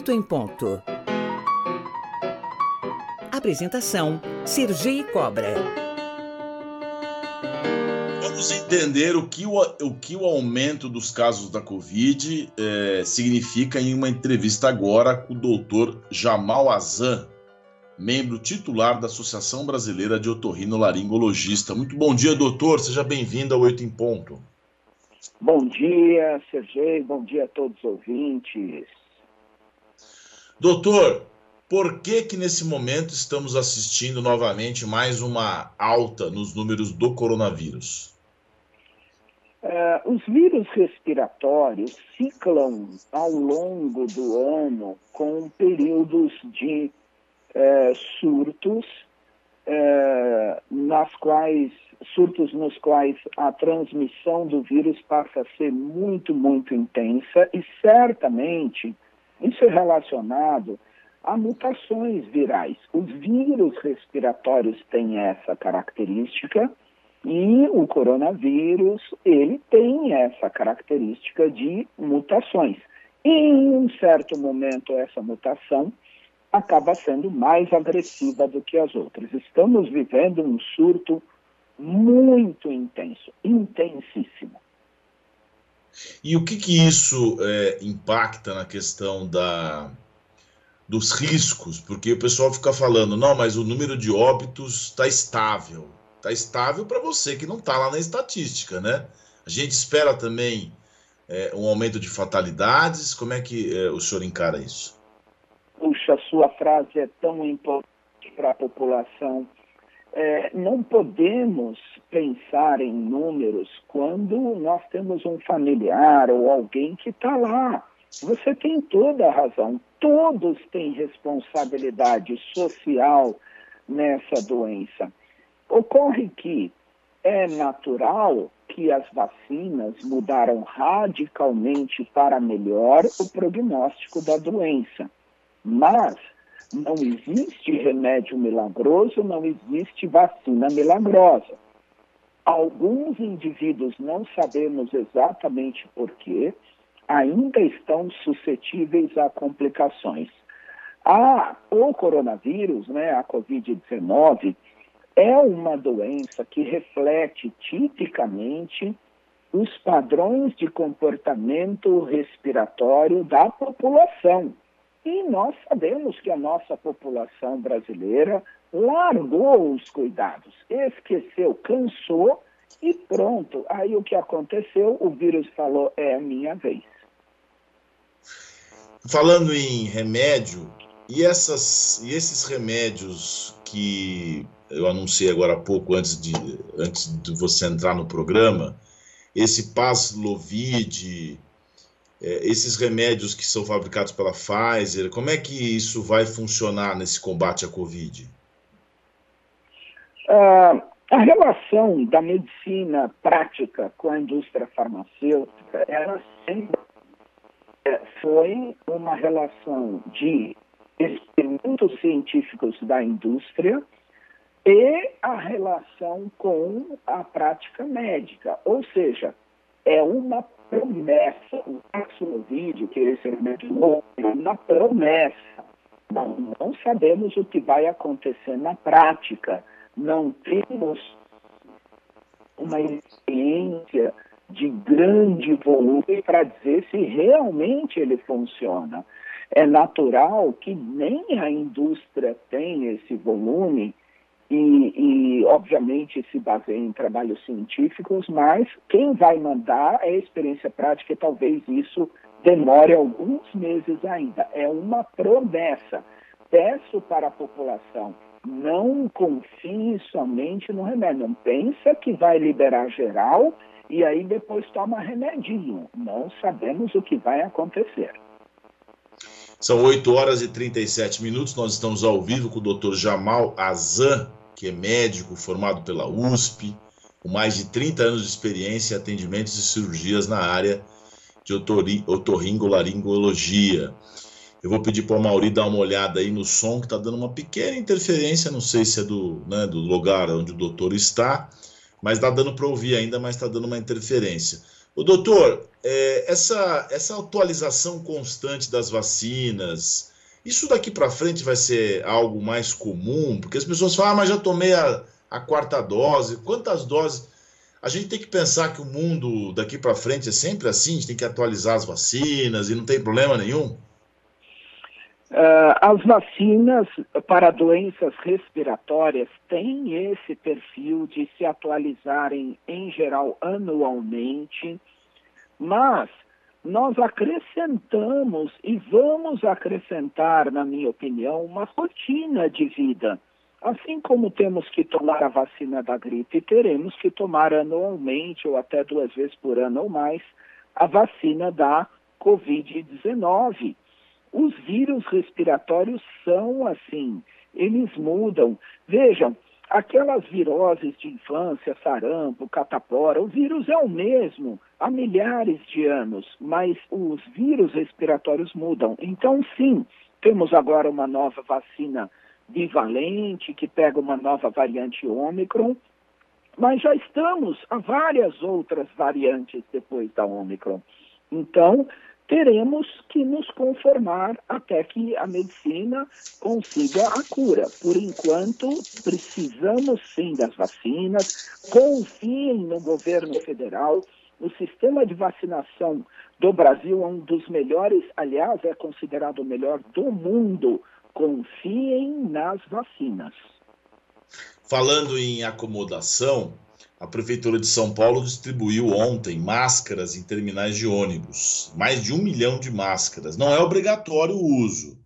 8 em ponto. Apresentação: Sergi Cobra. Vamos entender o que o, o, que o aumento dos casos da Covid é, significa em uma entrevista agora com o doutor Jamal Azan, membro titular da Associação Brasileira de Otorrinolaringologista. Muito bom dia, doutor. Seja bem-vindo ao Oito em Ponto. Bom dia, Sergei. Bom dia a todos os ouvintes. Doutor, por que que nesse momento estamos assistindo novamente mais uma alta nos números do coronavírus? Uh, os vírus respiratórios ciclam ao longo do ano com períodos de uh, surtos, uh, nas quais surtos nos quais a transmissão do vírus passa a ser muito, muito intensa e certamente isso é relacionado a mutações virais. Os vírus respiratórios têm essa característica e o coronavírus, ele tem essa característica de mutações. E em um certo momento essa mutação acaba sendo mais agressiva do que as outras. Estamos vivendo um surto muito intenso, intensíssimo. E o que, que isso é, impacta na questão da, dos riscos? Porque o pessoal fica falando, não, mas o número de óbitos está estável. Está estável para você que não está lá na estatística, né? A gente espera também é, um aumento de fatalidades. Como é que é, o senhor encara isso? Puxa, sua frase é tão importante para a população é, não podemos pensar em números quando nós temos um familiar ou alguém que está lá. Você tem toda a razão. Todos têm responsabilidade social nessa doença. Ocorre que é natural que as vacinas mudaram radicalmente para melhor o prognóstico da doença. Mas não existe remédio milagroso, não existe vacina milagrosa. Alguns indivíduos, não sabemos exatamente porquê, ainda estão suscetíveis a complicações. Ah, o coronavírus, né, a Covid-19, é uma doença que reflete tipicamente os padrões de comportamento respiratório da população. E nós sabemos que a nossa população brasileira largou os cuidados, esqueceu, cansou e pronto. Aí o que aconteceu? O vírus falou: é a minha vez. Falando em remédio, e, essas, e esses remédios que eu anunciei agora há pouco, antes de, antes de você entrar no programa, esse Paslovid, é, esses remédios que são fabricados pela Pfizer, como é que isso vai funcionar nesse combate à Covid? Uh, a relação da medicina prática com a indústria farmacêutica, ela sempre é, foi uma relação de experimentos científicos da indústria e a relação com a prática médica, ou seja, é uma promessa, o próximo vídeo, que esse remédio novo, é uma promessa. Não, não sabemos o que vai acontecer na prática. Não temos uma experiência de grande volume para dizer se realmente ele funciona. É natural que nem a indústria tem esse volume e, e, obviamente se baseia em trabalhos científicos, mas quem vai mandar é a experiência prática e talvez isso demore alguns meses ainda. É uma promessa. Peço para a população, não confie somente no remédio. Não pensa que vai liberar geral e aí depois toma remedinho. Não sabemos o que vai acontecer. São 8 horas e 37 minutos. Nós estamos ao vivo com o Dr. Jamal Azan, que é médico formado pela USP, com mais de 30 anos de experiência em atendimentos e cirurgias na área de otorringolaringologia. Eu vou pedir para o Mauri dar uma olhada aí no som, que está dando uma pequena interferência, não sei se é do, né, do lugar onde o doutor está, mas está dando para ouvir ainda, mas está dando uma interferência. O doutor, é, essa, essa atualização constante das vacinas, isso daqui para frente vai ser algo mais comum? Porque as pessoas falam, ah, mas já tomei a, a quarta dose. Quantas doses? A gente tem que pensar que o mundo daqui para frente é sempre assim, a gente tem que atualizar as vacinas e não tem problema nenhum? Uh, as vacinas para doenças respiratórias têm esse perfil de se atualizarem, em geral, anualmente, mas nós acrescentamos e vamos acrescentar, na minha opinião, uma rotina de vida. Assim como temos que tomar a vacina da gripe, teremos que tomar anualmente ou até duas vezes por ano ou mais a vacina da Covid-19. Os vírus respiratórios são assim, eles mudam. Vejam, aquelas viroses de infância, sarampo, catapora, o vírus é o mesmo há milhares de anos, mas os vírus respiratórios mudam. Então, sim, temos agora uma nova vacina bivalente, que pega uma nova variante Ômicron, mas já estamos a várias outras variantes depois da Ômicron. Então, teremos que nos conformar até que a medicina consiga a cura. Por enquanto, precisamos sim das vacinas, confiem no governo federal. O sistema de vacinação do Brasil é um dos melhores, aliás, é considerado o melhor do mundo confiem nas vacinas. Falando em acomodação, a Prefeitura de São Paulo distribuiu ontem máscaras em terminais de ônibus. Mais de um milhão de máscaras. Não é obrigatório o uso,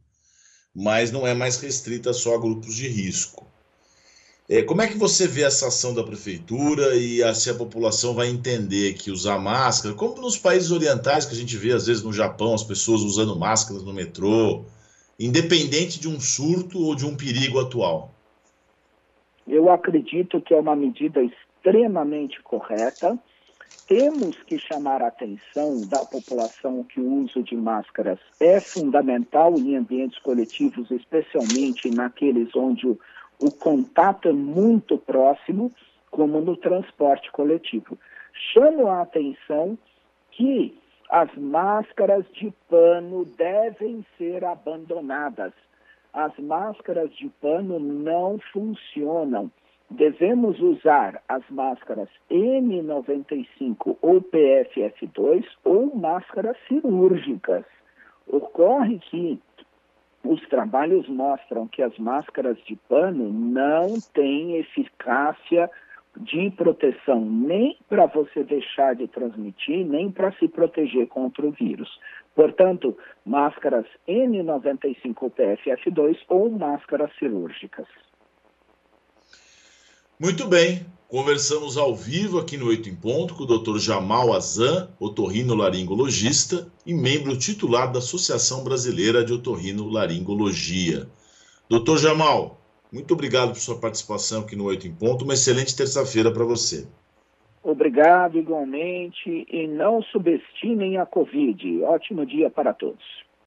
mas não é mais restrita só a grupos de risco. É, como é que você vê essa ação da Prefeitura e se a população vai entender que usar máscara, como nos países orientais que a gente vê às vezes no Japão, as pessoas usando máscaras no metrô, independente de um surto ou de um perigo atual? Eu acredito que é uma medida extremamente correta. Temos que chamar a atenção da população que o uso de máscaras é fundamental em ambientes coletivos, especialmente naqueles onde o, o contato é muito próximo, como no transporte coletivo. Chamo a atenção que as máscaras de pano devem ser abandonadas. As máscaras de pano não funcionam. Devemos usar as máscaras N95 ou PFF2 ou máscaras cirúrgicas. Ocorre que os trabalhos mostram que as máscaras de pano não têm eficácia de proteção nem para você deixar de transmitir, nem para se proteger contra o vírus. Portanto, máscaras N95 PFF2 ou máscaras cirúrgicas. Muito bem, conversamos ao vivo aqui no Oito em Ponto com o Dr. Jamal Azan, otorrinolaringologista e membro titular da Associação Brasileira de Otorrinolaringologia. Doutor Jamal, muito obrigado por sua participação aqui no Oito em Ponto. Uma excelente terça-feira para você. Obrigado igualmente e não subestimem a Covid. Ótimo dia para todos.